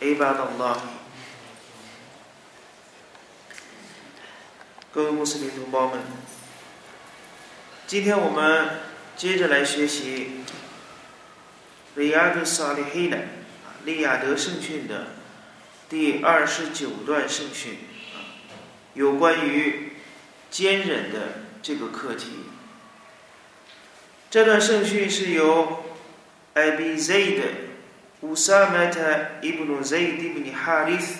عباد الله 各位穆斯林同胞们，今天我们接着来学习《利亚德萨利黑的利亚德圣训》的第二十九段圣训，有关于坚忍的这个课题。这段圣训是由艾比 zayd 乌 萨麦特伊布努 zayd 伊布尼哈里斯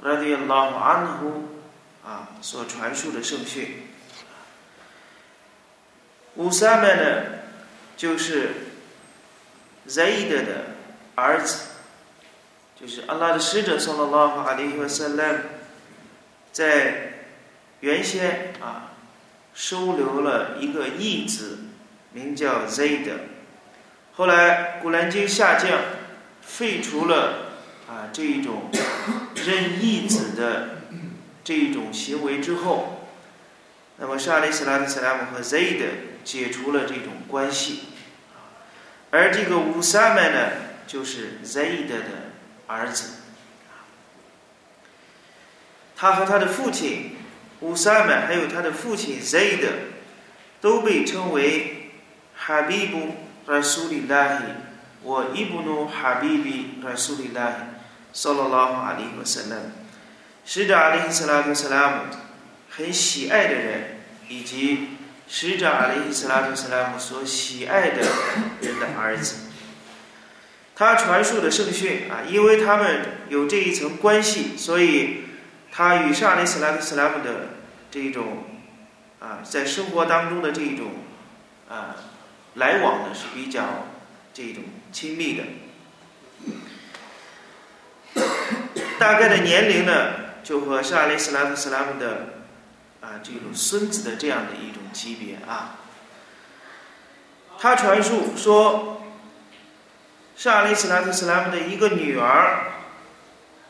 拉迪拉姆安呼啊所传述的圣训。乌萨麦呢，就是 zayd 的儿子，就是阿拉的使者（圣拉拉哈阿里和萨拉姆）在原先啊收留了一个义子。名叫 Zayd，后来古兰经下降，废除了啊这一种 任意子的这一种行为之后，那么沙利斯拉特斯拉姆和 Zaid 解除了这种关系，而这个乌萨曼呢，就是 Zaid 的儿子，他和他的父亲乌萨曼，还有他的父亲 Zaid，都被称为。哈比布拉苏里拉希，我伊布努哈比比拉苏里拉希，萨拉拉哈阿里和萨拉姆，使者阿里·斯拉特·斯拉姆很喜爱的人，以及使者阿里·斯拉特·斯拉姆所喜爱的人的儿子。他传述的圣训啊，因为他们有这一层关系，所以他与沙里斯拉克·斯拉姆的这一种啊，在生活当中的这一种啊。来往呢是比较这种亲密的，大概的年龄呢就和沙利斯拉特斯拉姆的啊这种孙子的这样的一种级别啊。他传述说，沙利斯拉特斯拉姆的一个女儿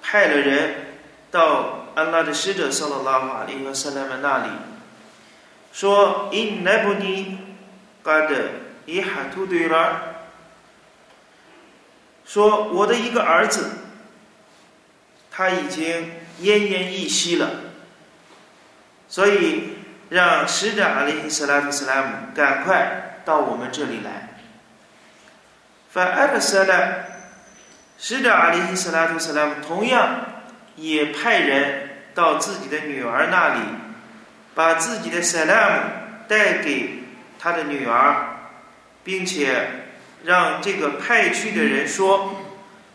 派了人到安拉的使者萨拉拉法利和萨拉曼那里，说因奈布尼嘎的。伊哈图对了，说我的一个儿子，他已经奄奄一息了，所以让使者阿里斯拉特斯拉姆赶快到我们这里来。反艾克斯呢，使者阿里斯拉特斯拉姆同样也派人到自己的女儿那里，把自己的萨拉姆带给他的女儿。并且让这个派去的人说：“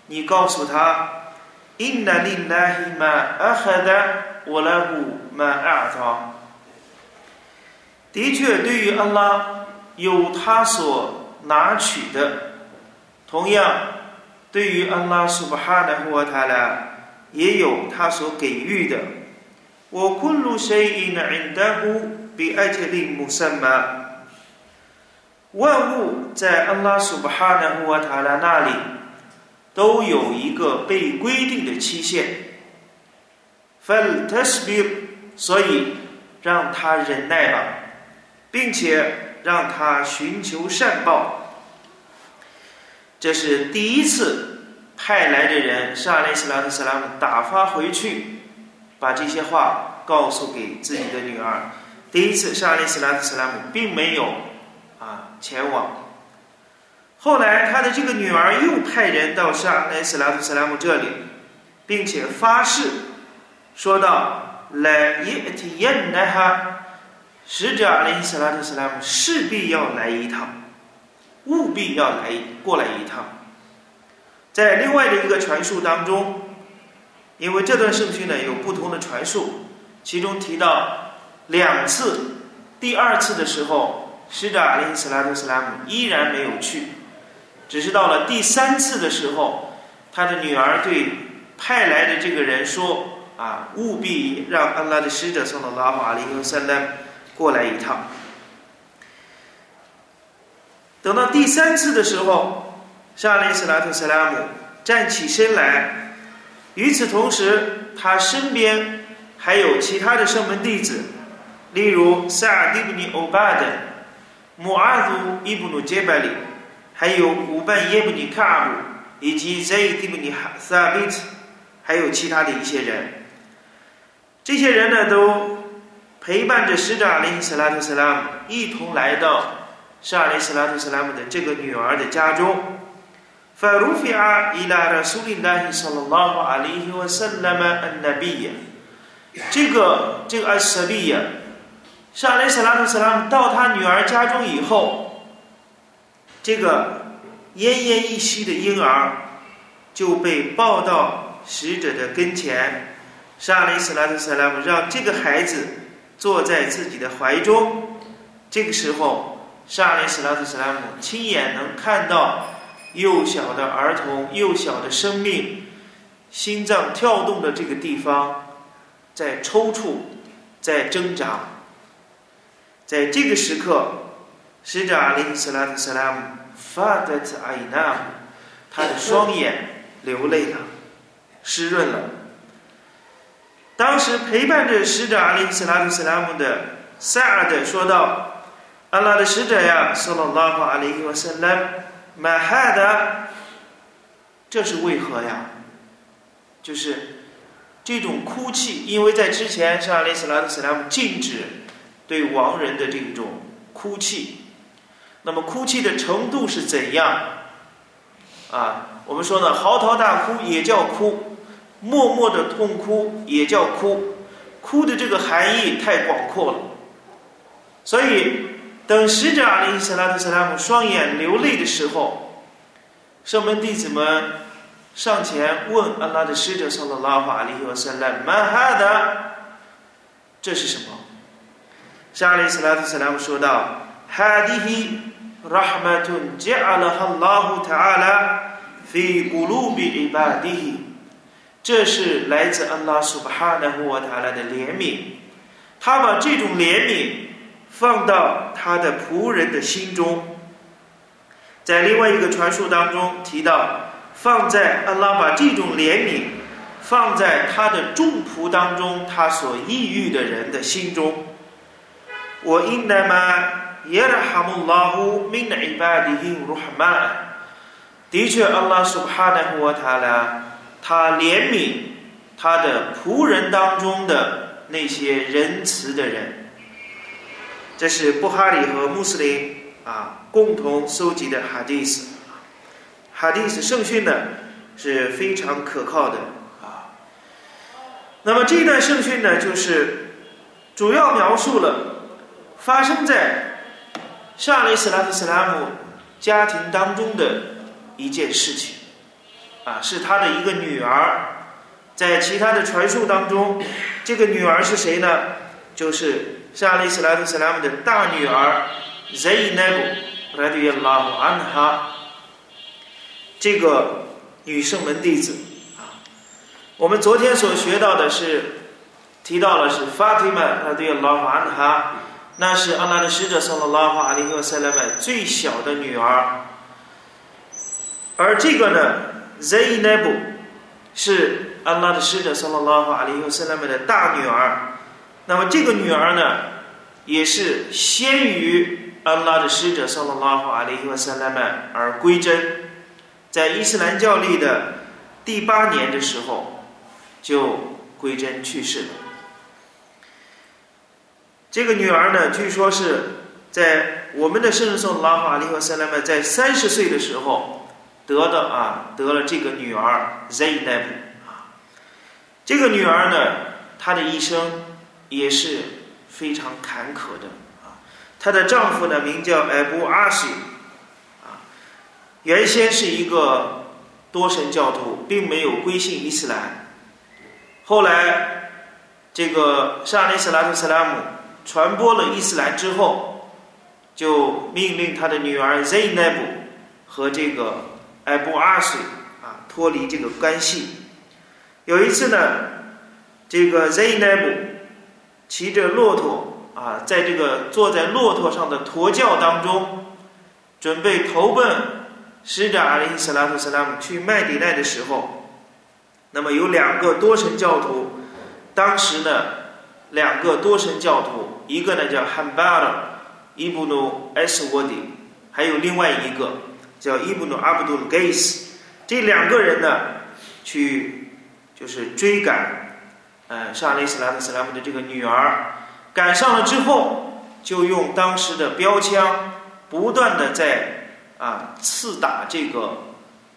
你告诉他，inna l i l a h i ma a h a d a wa l a h u ma a'ta。”的确，对于安拉有他所拿取的，同样对于安拉苏巴哈的和他呢，也有他所给予的。我昆鲁谁因那因达呼比埃切利穆萨玛。万物在安拉苏巴哈纳穆瓦塔拉那里都有一个被规定的期限。fel tasbir，所以让他忍耐吧，并且让他寻求善报。这是第一次派来的人沙利斯拉特斯拉姆打发回去，把这些话告诉给自己的女儿。第一次沙利斯拉特斯拉姆并没有。前往。后来，他的这个女儿又派人到沙莱斯拉夫斯拉姆这里，并且发誓，说道：“来耶提耶奈哈，使者阿里斯拉特斯拉姆势必要来一趟，务必要来过来一趟。”在另外的一个传述当中，因为这段圣训呢有不同的传述，其中提到两次，第二次的时候。使者阿里斯拉特斯拉姆依然没有去，只是到了第三次的时候，他的女儿对派来的这个人说：“啊，务必让安拉的使者（送到拉法里和三丹过来一趟。”等到第三次的时候，沙利斯拉特·斯拉姆站起身来，与此同时，他身边还有其他的圣门弟子，例如萨尔蒂布尼·欧巴的 穆阿祖伊布努杰巴里，还有古班耶布尼卡阿布，以及塞伊蒂布尼哈萨比特，还有其他的一些人。这些人呢，都陪伴着使者阿里斯拉特·塞拉姆一同来到。是阿里斯拉特斯拉姆的这个女儿的家中。فرفع إلى رسول الله صلى الله عليه وسلم النبي 这个这个阿什利亚， 是阿里斯拉特斯拉姆到他女儿家中以后，这个奄奄一息的婴儿就被抱到使者的跟前，是阿里斯拉特斯拉姆让这个孩子坐在自己的怀中，这个时候。沙利斯拉特·斯拉姆亲眼能看到幼小的儿童、幼小的生命心脏跳动的这个地方在抽搐、在挣扎。在这个时刻，使者阿里斯拉特·斯拉姆发的阿伊纳姆，他的双眼流泪了，湿润了。当时陪伴着使者阿里斯拉特·斯拉姆的塞尔德说道。安拉的使者呀，说了拉法阿里伊瓦森拉，马哈的，这是为何呀？就是这种哭泣，因为在之前是阿里斯拉特斯拉姆禁止对亡人的这种哭泣。那么哭泣的程度是怎样？啊，我们说呢，嚎啕大哭也叫哭，默默的痛哭也叫哭，哭的这个含义太广阔了，所以。等使者阿里·斯拉特·斯拉姆双眼流泪的时候，圣门弟子们上前问阿拉的使者：“说了拉法阿里和塞拉曼哈的，这是什么？”沙利斯拉特·斯拉姆说道：“哈迪希拉哈马顿杰阿拉哈拉胡塔阿拉费古鲁比伊巴迪希，这是来自安拉苏巴哈纳胡瓦塔拉的怜悯，他把这种怜悯。”放到他的仆人的心中，在另外一个传说当中提到，放在阿拉把这种怜悯放在他的众仆当中，他所抑郁的人的心中。我应那么耶拉哈姆拉呼明乃巴迪因鲁哈曼，的确，阿拉苏哈奈胡塔拉，他怜悯他的仆人当中的那些仁慈的人。这是布哈里和穆斯林啊共同搜集的哈迪斯，哈迪斯圣训呢是非常可靠的啊。那么这段圣训呢，就是主要描述了发生在沙雷斯拉特斯拉姆家庭当中的一件事情啊，是他的一个女儿。在其他的传述当中，这个女儿是谁呢？就是。是阿里斯拉特斯拉姆的大女儿 Zainab，来自于拉姆安哈，这个女圣门弟子啊。我们昨天所学到的是提到了是 Fatima，来自于拉姆安哈，那是安拉的使者送了拉法阿里和塞莱曼最小的女儿。而这个呢，Zainab 是安拉的使者送了拉法阿里和塞莱曼的大女儿。那么这个女儿呢，也是先于安拉的使者（萨拉拉法阿里和萨拉曼）而归真，在伊斯兰教历的第八年的时候就归真去世了。这个女儿呢，据说是在我们的圣人（圣拉法利和塞拉曼）在三十岁的时候得的啊，得了这个女儿 Zaynab 啊。这个女儿呢，她的一生。也是非常坎坷的啊！她的丈夫呢，名叫艾布阿西，啊，原先是一个多神教徒，并没有归信伊斯兰。后来，这个沙利斯拉特·斯拉姆传播了伊斯兰之后，就命令他的女儿 Zainab 和这个艾布阿西啊，脱离这个关系。有一次呢，这个 Zainab 骑着骆驼啊，在这个坐在骆驼上的驼轿当中，准备投奔使者阿里斯拉图斯拉姆去麦迪奈的时候，那么有两个多神教徒，当时呢，两个多神教徒，一个呢叫汉巴尔，伊布努，S Wadi，，还有另外一个叫伊布努阿卜杜鲁盖斯，这两个人呢，去就是追赶，呃，沙利斯拉特斯拉姆的这个女儿，赶上了之后，就用当时的标枪，不断的在啊刺打这个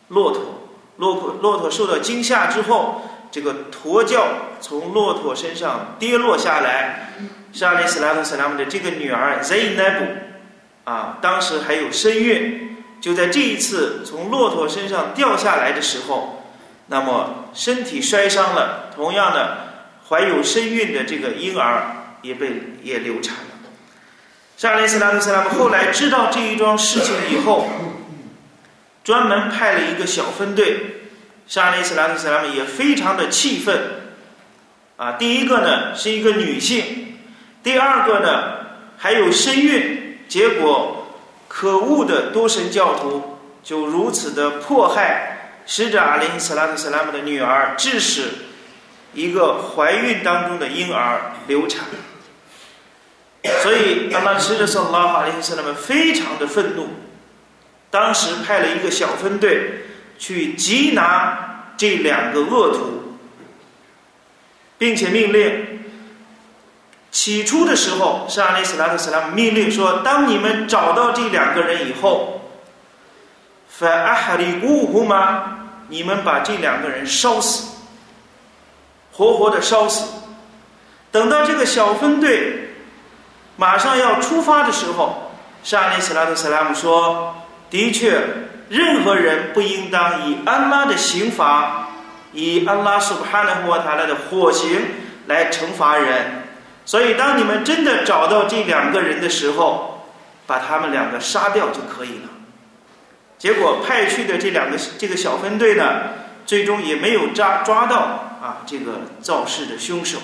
骆驼，骆驼骆驼受到惊吓之后，这个驼轿从骆驼身上跌落下来。沙利斯拉特斯拉姆的这个女儿 Zainab，啊，当时还有身孕，就在这一次从骆驼身上掉下来的时候，那么身体摔伤了，同样的怀有身孕的这个婴儿也被也流产了。沙利斯拉特斯拉姆后来知道这一桩事情以后，专门派了一个小分队，沙利斯拉特斯拉姆也非常的气愤，啊，第一个呢是一个女性。第二个呢，还有身孕，结果可恶的多神教徒就如此的迫害使者阿里·斯拉特·斯拉姆的女儿，致使一个怀孕当中的婴儿流产。所以，阿拉使者圣拉法林斯拉姆非常的愤怒，当时派了一个小分队去缉拿这两个恶徒，并且命令。起初的时候，是阿里斯拉特斯拉姆命令说：“当你们找到这两个人以后，法阿哈里古胡吗？你们把这两个人烧死，活活的烧死。等到这个小分队马上要出发的时候，是阿里斯拉特斯拉姆说：‘的确，任何人不应当以安拉的刑罚，以安拉苏哈纳霍塔拉的火刑来惩罚人。’”所以，当你们真的找到这两个人的时候，把他们两个杀掉就可以了。结果派去的这两个这个小分队呢，最终也没有抓抓到啊这个肇事的凶手。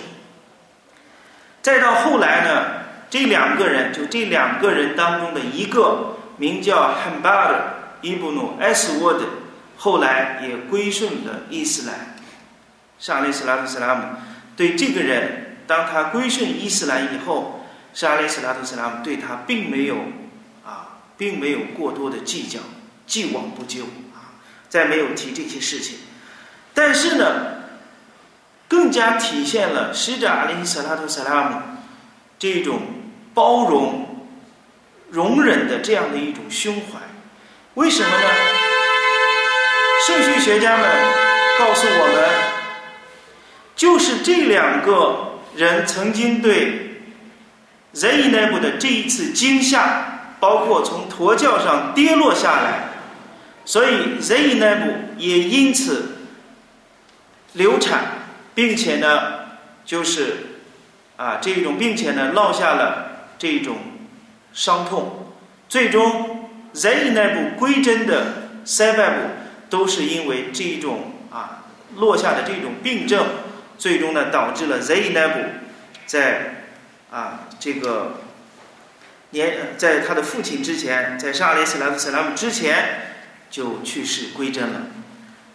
再到后来呢，这两个人就这两个人当中的一个名叫汉巴尔伊布努埃斯沃德，后来也归顺了伊斯兰。沙利斯拉特斯拉姆对这个人。当他归顺伊斯兰以后，沙利斯拉特斯拉姆对他并没有啊，并没有过多的计较，既往不咎啊，再没有提这些事情。但是呢，更加体现了使者阿里斯拉特斯拉姆这种包容、容忍的这样的一种胸怀。为什么呢？圣序学家们告诉我们，就是这两个。人曾经对 Zainab 的这一次惊吓，包括从驼轿上跌落下来，所以 Zainab 也因此流产，并且呢，就是啊这种，并且呢落下了这种伤痛，最终 Zainab 归真的 Sabab 都是因为这种啊落下的这种病症。最终呢，导致了 Zainab 在啊这个年，在他的父亲之前，在沙利斯莱夫斯拉姆之前就去世归真了。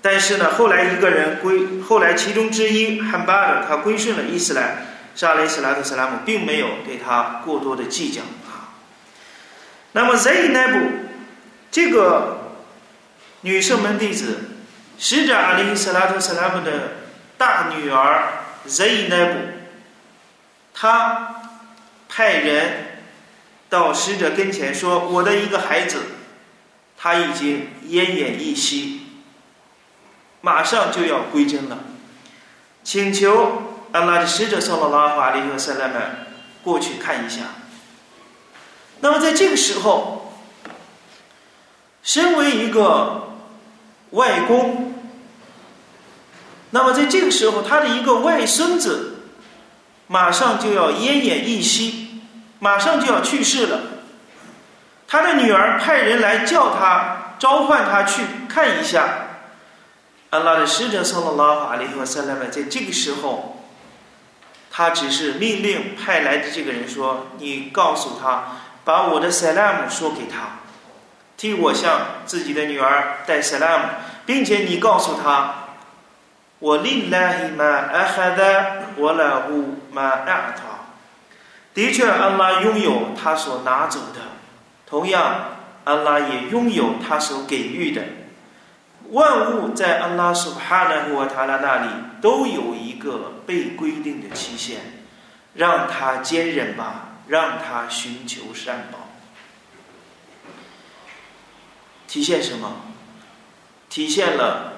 但是呢，后来一个人归，后来其中之一汉巴尔他归顺了伊斯兰，沙利斯拉特斯拉姆并没有对他过多的计较。那么 Zainab 这个女圣门弟子，使者阿里斯拉特斯拉姆的。大女儿 Zainab，他派人到使者跟前说：“我的一个孩子，他已经奄奄一息，马上就要归真了，请求安拉的使者萨拉拉法利和塞勒曼过去看一下。”那么在这个时候，身为一个外公。那么在这个时候，他的一个外孙子马上就要奄奄一息，马上就要去世了。他的女儿派人来叫他，召唤他去看一下。安拉的使者（萨拉拉法利和萨拉曼）在这个时候，他只是命令派来的这个人说：“你告诉他，把我的萨拉姆说给他，替我向自己的女儿带萨拉姆，并且你告诉他，我令拉伊玛阿哈达，我拉乌玛阿塔。的确，安拉拥有他所拿走的，同样，安拉也拥有他所给予的。”万物在安拉苏哈纳和塔拉那里都有一个被规定的期限，让他坚忍吧，让他寻求善报。体现什么？体现了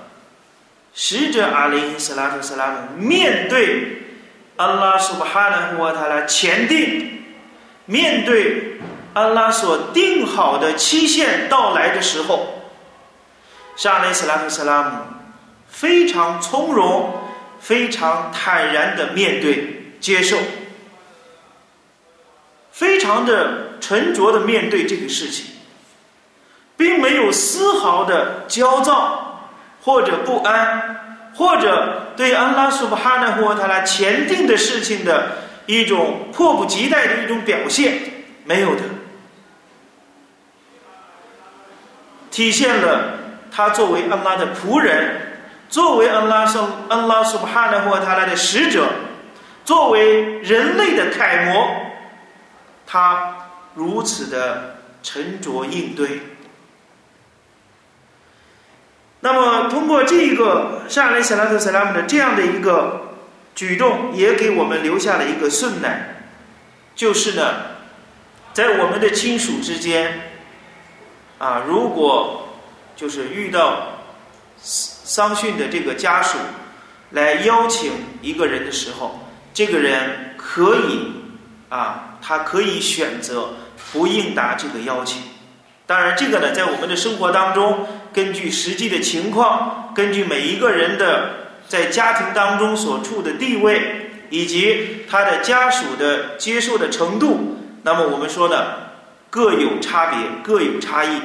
使者阿里斯拉特斯拉姆面对安拉苏哈纳和塔拉前定，面对安拉所定好的期限到来的时候。沙雷斯拉特·斯拉姆非常从容、非常坦然的面对、接受，非常的沉着的面对这个事情，并没有丝毫的焦躁或者不安，或者对安拉苏布哈纳霍塔拉前定的事情的一种迫不及待的一种表现，没有的，体现了。他作为安拉的仆人，作为安拉圣安拉苏布哈纳或他来的使者，作为人类的楷模，他如此的沉着应对。那么，通过这一个沙雷萨拉特萨拉姆的这样的一个举动，也给我们留下了一个顺难，就是呢，在我们的亲属之间，啊，如果就是遇到丧丧的这个家属来邀请一个人的时候，这个人可以啊，他可以选择不应答这个邀请。当然，这个呢，在我们的生活当中，根据实际的情况，根据每一个人的在家庭当中所处的地位以及他的家属的接受的程度，那么我们说呢，各有差别，各有差异。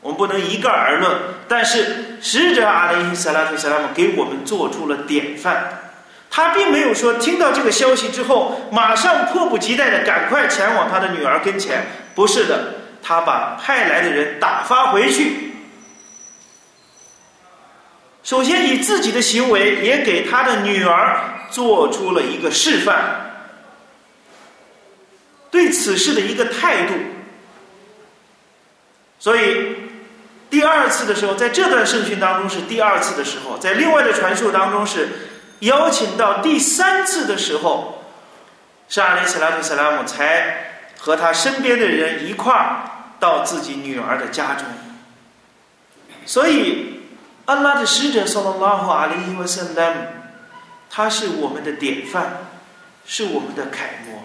我们不能一概而论，但是使者阿里·萨拉特·萨拉姆给我们做出了典范。他并没有说听到这个消息之后，马上迫不及待的赶快前往他的女儿跟前。不是的，他把派来的人打发回去。首先以自己的行为也给他的女儿做出了一个示范，对此事的一个态度。所以。第二次的时候，在这段圣训当中是第二次的时候，在另外的传述当中是邀请到第三次的时候，沙里斯拉图·斯拉姆才和他身边的人一块儿到自己女儿的家中。所以，安拉的使者（萨拉拉和阿里伊瓦森拉姆）他是我们的典范，是我们的楷模。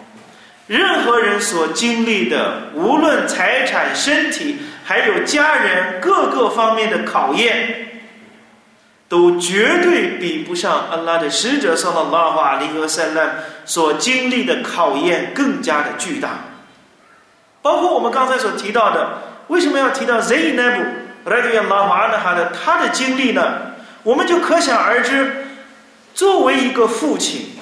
任何人所经历的，无论财产、身体。还有家人各个方面的考验，都绝对比不上安拉的使者（萨拉拉哈里和塞勒所经历的考验更加的巨大。包括我们刚才所提到的，为什么要提到 Zainab radiallahu anha 的他的经历呢？我们就可想而知，作为一个父亲，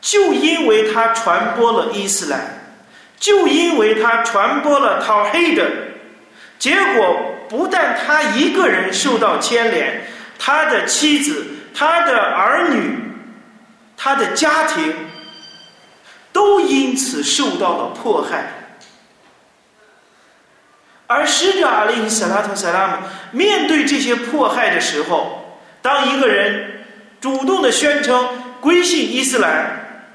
就因为他传播了伊斯兰，就因为他传播了 Tawhid。结果不但他一个人受到牵连，他的妻子、他的儿女、他的家庭都因此受到了迫害。而使者阿里·萨拉特·萨拉姆面对这些迫害的时候，当一个人主动的宣称归信伊斯兰，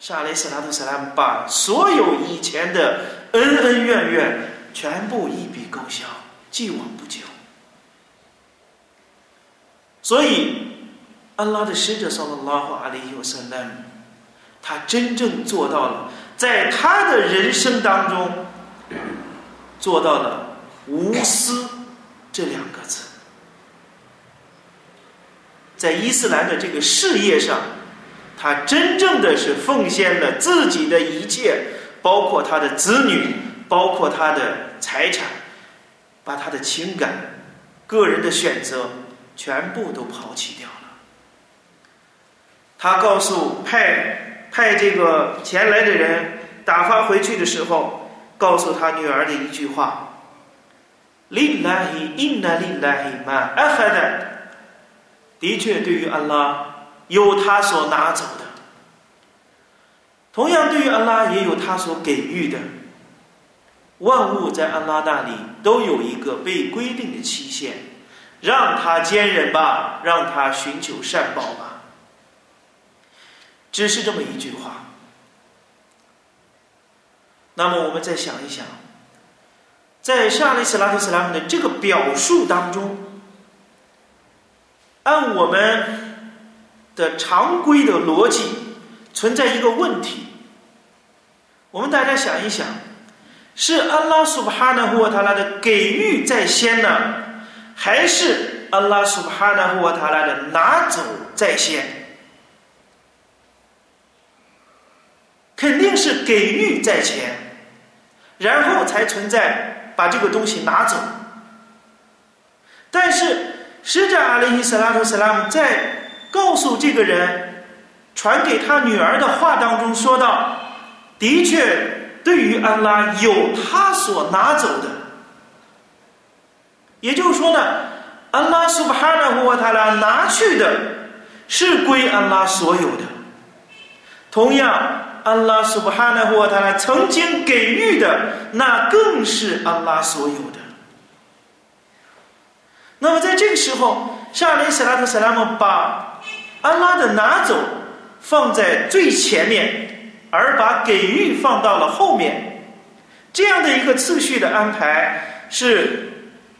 沙雷·萨拉特·萨拉姆把所有以前的恩恩怨怨。全部一笔勾销，既往不咎。所以，安拉的使者（萨拉拉哈阿里·尤塞勒姆）他真正做到了，在他的人生当中做到了无私这两个字，在伊斯兰的这个事业上，他真正的是奉献了自己的一切，包括他的子女。包括他的财产，把他的情感、个人的选择全部都抛弃掉了。他告诉派派这个前来的人打发回去的时候，告诉他女儿的一句话：“Lillahi inna lillahi ma ahad。”的确，对于安拉有他所拿走的，同样对于安拉也有他所给予的。万物在安拉那里都有一个被规定的期限，让他坚忍吧，让他寻求善报吧。只是这么一句话。那么我们再想一想，在沙利斯拉特斯拉姆的这个表述当中，按我们的常规的逻辑，存在一个问题。我们大家想一想，是安拉苏巴哈纳胡瓦塔拉的给予在先呢，还是安拉苏巴哈纳胡瓦塔拉的拿走在先？肯定是给予在前，然后才存在把这个东西拿走。但是使者阿里伊斯拉图斯拉姆在告诉这个人传给他女儿的话当中说道：“的确，对于安拉有他所拿走的，也就是说呢，安拉苏巴哈纳胡他拉拿去的是归安拉所有的，同样。”安拉苏布哈纳胡他拉曾经给予的，那更是安拉所有的。那么在这个时候，沙雷斯拉特·萨拉姆把安拉的拿走放在最前面，而把给予放到了后面，这样的一个次序的安排是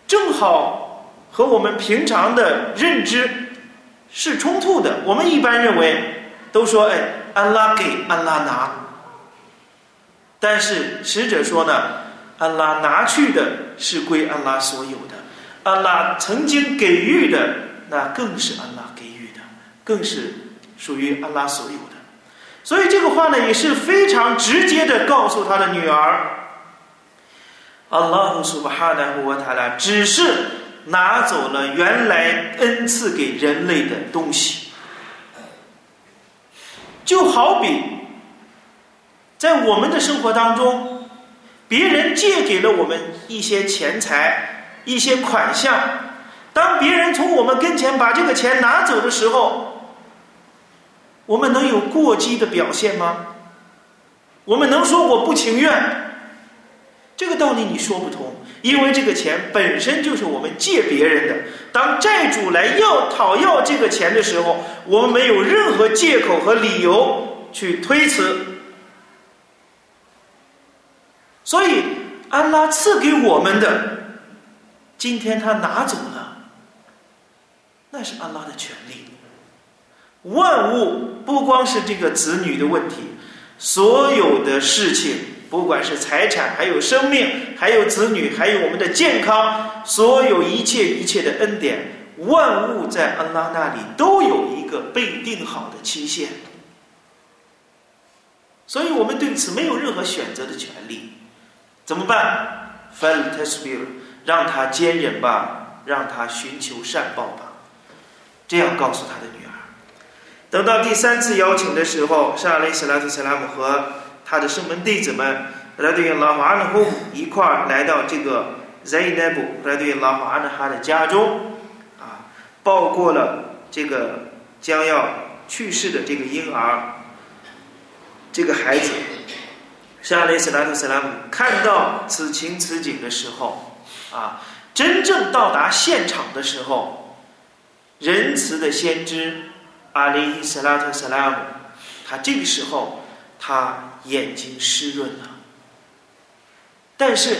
正好和我们平常的认知是冲突的。我们一般认为都说，哎。安拉给，安拉拿。但是使者说呢，安拉拿去的是归安拉所有的，安拉曾经给予的，那更是安拉给予的，更是属于安拉所有的。所以这个话呢，也是非常直接的告诉他的女儿，Alon subhanahu wa ta'ala，只是拿走了原来恩赐给人类的东西。就好比，在我们的生活当中，别人借给了我们一些钱财、一些款项，当别人从我们跟前把这个钱拿走的时候，我们能有过激的表现吗？我们能说我不情愿？这个道理你说不通，因为这个钱本身就是我们借别人的。当债主来要讨要这个钱的时候，我们没有任何借口和理由去推辞。所以，安拉赐给我们的，今天他拿走了，那是安拉的权利。万物不光是这个子女的问题，所有的事情。不管是财产，还有生命，还有子女，还有我们的健康，所有一切一切的恩典，万物在安拉那里都有一个被定好的期限，所以我们对此没有任何选择的权利。怎么办？Fal tasbir，让他坚忍吧，让他寻求善报吧。这样告诉他的女儿。等到第三次邀请的时候，沙雷斯拉特·萨拉姆和。他的圣门弟子们来对拉法安呼一块儿来到这个 Zainab 来对拉法安哈的家中，啊，包括了这个将要去世的这个婴儿，这个孩子，沙雷斯拉特斯拉姆看到此情此景的时候，啊，真正到达现场的时候，仁慈的先知阿里斯拉特斯拉姆，他这个时候。他眼睛湿润了，但是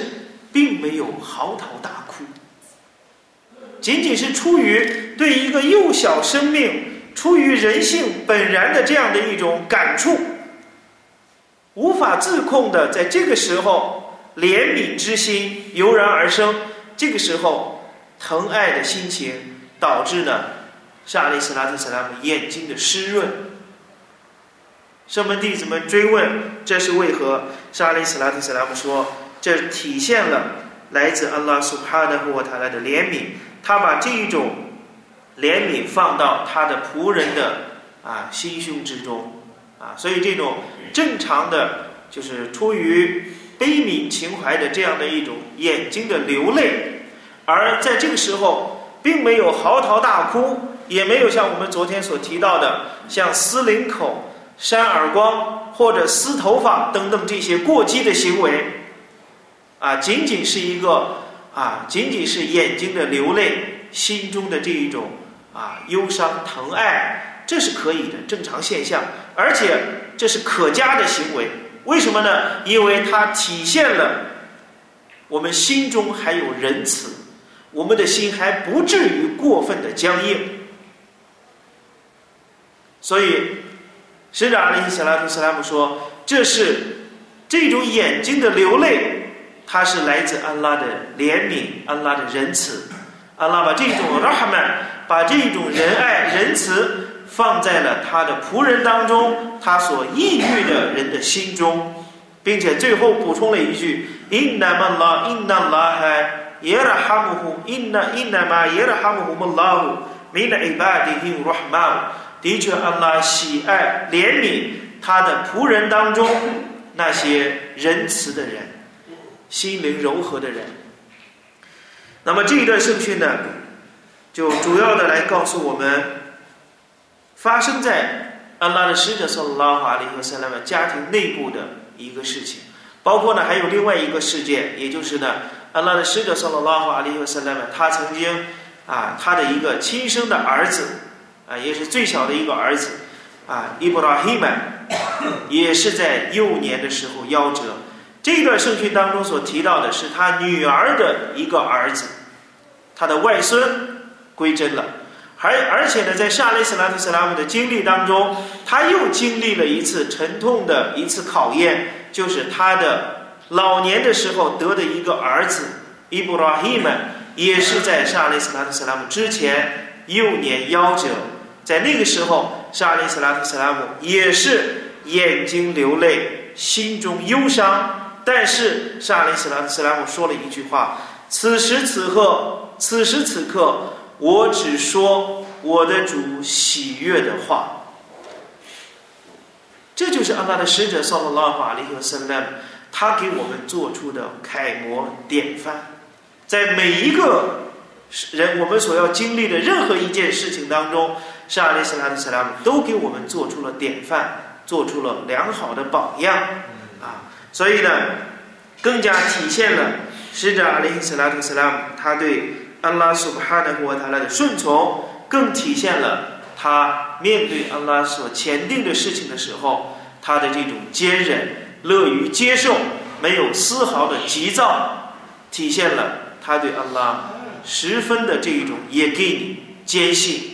并没有嚎啕大哭，仅仅是出于对一个幼小生命、出于人性本然的这样的一种感触，无法自控的，在这个时候怜悯之心油然而生。这个时候，疼爱的心情导致了沙利斯拉特·萨拉姆眼睛的湿润。圣门弟子们追问：“这是为何？”沙利斯拉特·斯拉姆说：“这体现了来自安拉苏哈的和我塔拉的怜悯。他把这一种怜悯放到他的仆人的啊心胸之中啊，所以这种正常的，就是出于悲悯情怀的这样的一种眼睛的流泪，而在这个时候，并没有嚎啕大哭，也没有像我们昨天所提到的，像撕领口、扇耳光或者撕头发等等这些过激的行为，啊，仅仅是一个啊，仅仅是眼睛的流泪，心中的这一种。啊，忧伤、疼爱，这是可以的正常现象，而且这是可嘉的行为。为什么呢？因为它体现了我们心中还有仁慈，我们的心还不至于过分的僵硬。所以，使者阿里·斯拉图斯拉姆说：“这是这种眼睛的流泪，它是来自安拉的怜悯，安拉的仁慈。安拉把这种拉哈曼。”把这种仁爱、仁慈放在了他的仆人当中，他所抑郁的人的心中，并且最后补充了一句：“Inna ma la inna la ha yerahamuhu inna inna ma yerahamuhu mallahu min ibadihi rahman。”的确，安拉喜爱怜悯他的仆人当中那些仁慈的人、心灵柔和的人。那么这一段圣训呢？就主要的来告诉我们，发生在安拉的使者（圣拉哈里和塞拉曼）家庭内部的一个事情，包括呢还有另外一个事件，也就是呢安拉的使者（圣拉哈里和塞拉曼）他曾经啊他的一个亲生的儿子啊也是最小的一个儿子啊伊布拉希曼，也是在幼年的时候夭折。这段圣训当中所提到的是他女儿的一个儿子，他的外孙。归真了，而而且呢，在沙利斯拉特斯拉姆的经历当中，他又经历了一次沉痛的一次考验，就是他的老年的时候得的一个儿子伊布拉希曼，也是在沙利斯拉特斯拉姆之前幼年夭折，在那个时候，沙利斯拉特斯拉姆也是眼睛流泪，心中忧伤，但是沙利斯拉特斯拉姆说了一句话：此时此刻，此时此刻。我只说我的主喜悦的话，这就是阿拉的使者（萨拉拉法利和圣兰）他给我们做出的楷模典范。在每一个人我们所要经历的任何一件事情当中，沙利斯拉的斯拉姆都给我们做出了典范，做出了良好的榜样啊！所以呢，更加体现了使者阿里斯拉特斯拉姆他对。安拉苏巴哈的和他的顺从，更体现了他面对安拉所前定的事情的时候，他的这种坚忍、乐于接受，没有丝毫的急躁，体现了他对安拉十分的这一种也给你坚信啊！